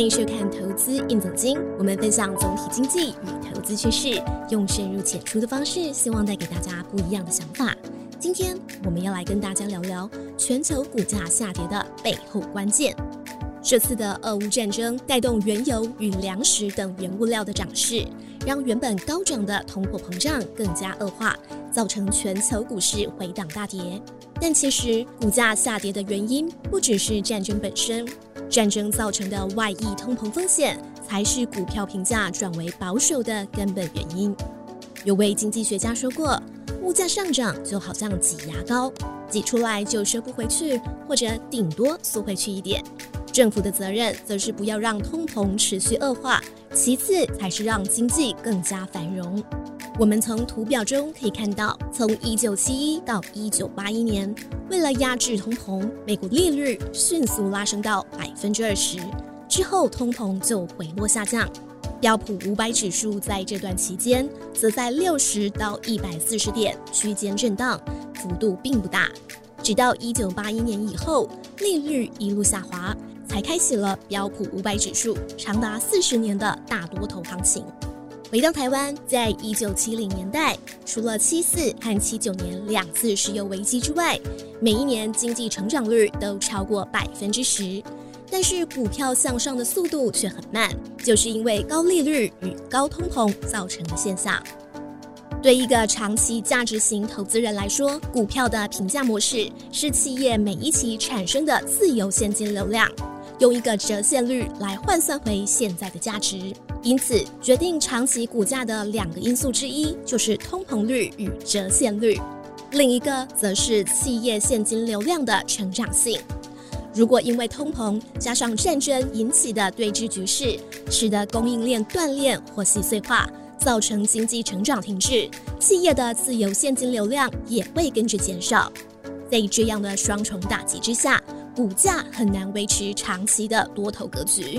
欢迎收看《投资硬总经》，我们分享总体经济与投资趋势，用深入浅出的方式，希望带给大家不一样的想法。今天我们要来跟大家聊聊全球股价下跌的背后关键。这次的俄乌战争带动原油与粮食等原物料的涨势，让原本高涨的通货膨胀更加恶化，造成全球股市回档大跌。但其实股价下跌的原因不只是战争本身，战争造成的外溢通膨风险才是股票评价转为保守的根本原因。有位经济学家说过，物价上涨就好像挤牙膏，挤出来就收不回去，或者顶多缩回去一点。政府的责任则是不要让通膨持续恶化，其次才是让经济更加繁荣。我们从图表中可以看到，从一九七一到一九八一年，为了压制通膨，美国利率迅速拉升到百分之二十，之后通膨就回落下降。标普五百指数在这段期间，则在六十到一百四十点区间震荡，幅度并不大。直到一九八一年以后，利率一路下滑。才开启了标普五百指数长达四十年的大多头行情。回到台湾，在一九七零年代，除了七四和七九年两次石油危机之外，每一年经济成长率都超过百分之十，但是股票向上的速度却很慢，就是因为高利率与高通膨造成的现象。对一个长期价值型投资人来说，股票的评价模式是企业每一期产生的自由现金流量，用一个折现率来换算回现在的价值。因此，决定长期股价的两个因素之一就是通膨率与折现率，另一个则是企业现金流量的成长性。如果因为通膨加上战争引起的对峙局势，使得供应链断裂或细碎化。造成经济成长停滞，企业的自由现金流量也会跟着减少。在这样的双重打击之下，股价很难维持长期的多头格局。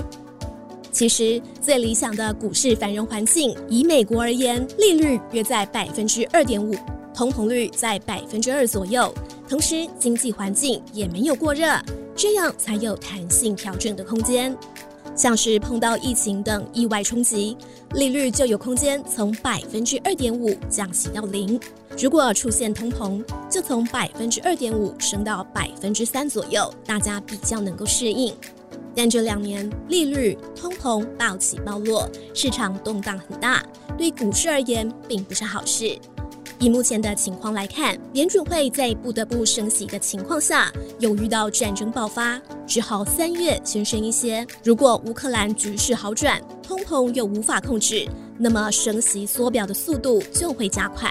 其实，最理想的股市繁荣环境，以美国而言，利率约在百分之二点五，通膨率在百分之二左右，同时经济环境也没有过热，这样才有弹性调整的空间。像是碰到疫情等意外冲击，利率就有空间从百分之二点五降息到零；如果出现通膨，就从百分之二点五升到百分之三左右，大家比较能够适应。但这两年利率、通膨暴起暴落，市场动荡很大，对股市而言并不是好事。以目前的情况来看，联准会在不得不升息的情况下，又遇到战争爆发，只好三月先升一些。如果乌克兰局势好转，通膨又无法控制，那么升息缩表的速度就会加快。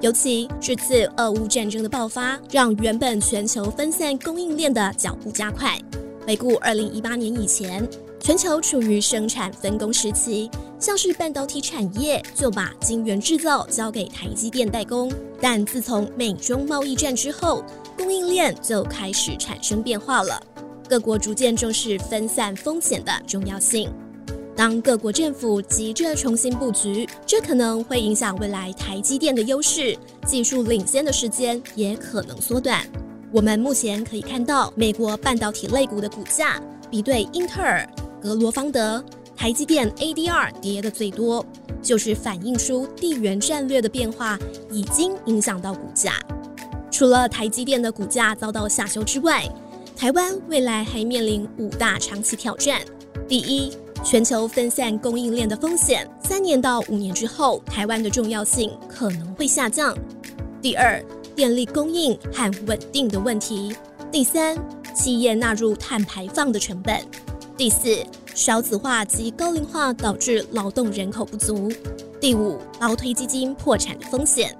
尤其这次俄乌战争的爆发，让原本全球分散供应链的脚步加快。回顾二零一八年以前。全球处于生产分工时期，像是半导体产业就把晶圆制造交给台积电代工。但自从美中贸易战之后，供应链就开始产生变化了。各国逐渐重视分散风险的重要性。当各国政府急着重新布局，这可能会影响未来台积电的优势，技术领先的时间也可能缩短。我们目前可以看到，美国半导体类股的股价比对英特尔。格罗方德、台积电 ADR 跌的最多，就是反映出地缘战略的变化已经影响到股价。除了台积电的股价遭到下修之外，台湾未来还面临五大长期挑战：第一，全球分散供应链的风险，三年到五年之后，台湾的重要性可能会下降；第二，电力供应和稳定的问题；第三，企业纳入碳排放的成本。第四，少子化及高龄化导致劳动人口不足。第五，劳退基金破产的风险。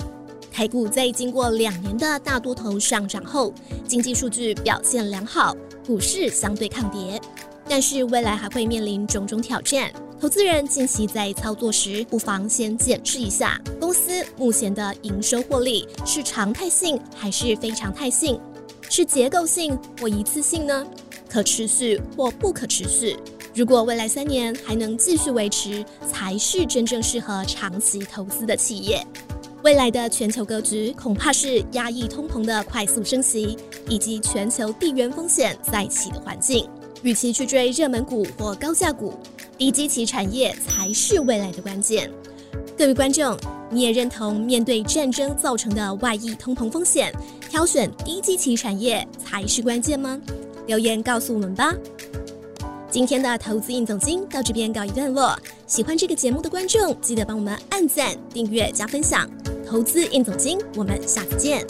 台股在经过两年的大多头上涨后，经济数据表现良好，股市相对抗跌。但是未来还会面临种种挑战，投资人近期在操作时，不妨先检视一下公司目前的营收获利是常态性还是非常态性，是结构性或一次性呢？可持续或不可持续，如果未来三年还能继续维持，才是真正适合长期投资的企业。未来的全球格局恐怕是压抑通膨的快速升级，以及全球地缘风险再起的环境。与其去追热门股或高价股，低基期产业才是未来的关键。各位观众，你也认同面对战争造成的外溢通膨风险，挑选低基期产业才是关键吗？留言告诉我们吧。今天的投资印总经到这边告一段落。喜欢这个节目的观众，记得帮我们按赞、订阅、加分享。投资印总经，我们下次见。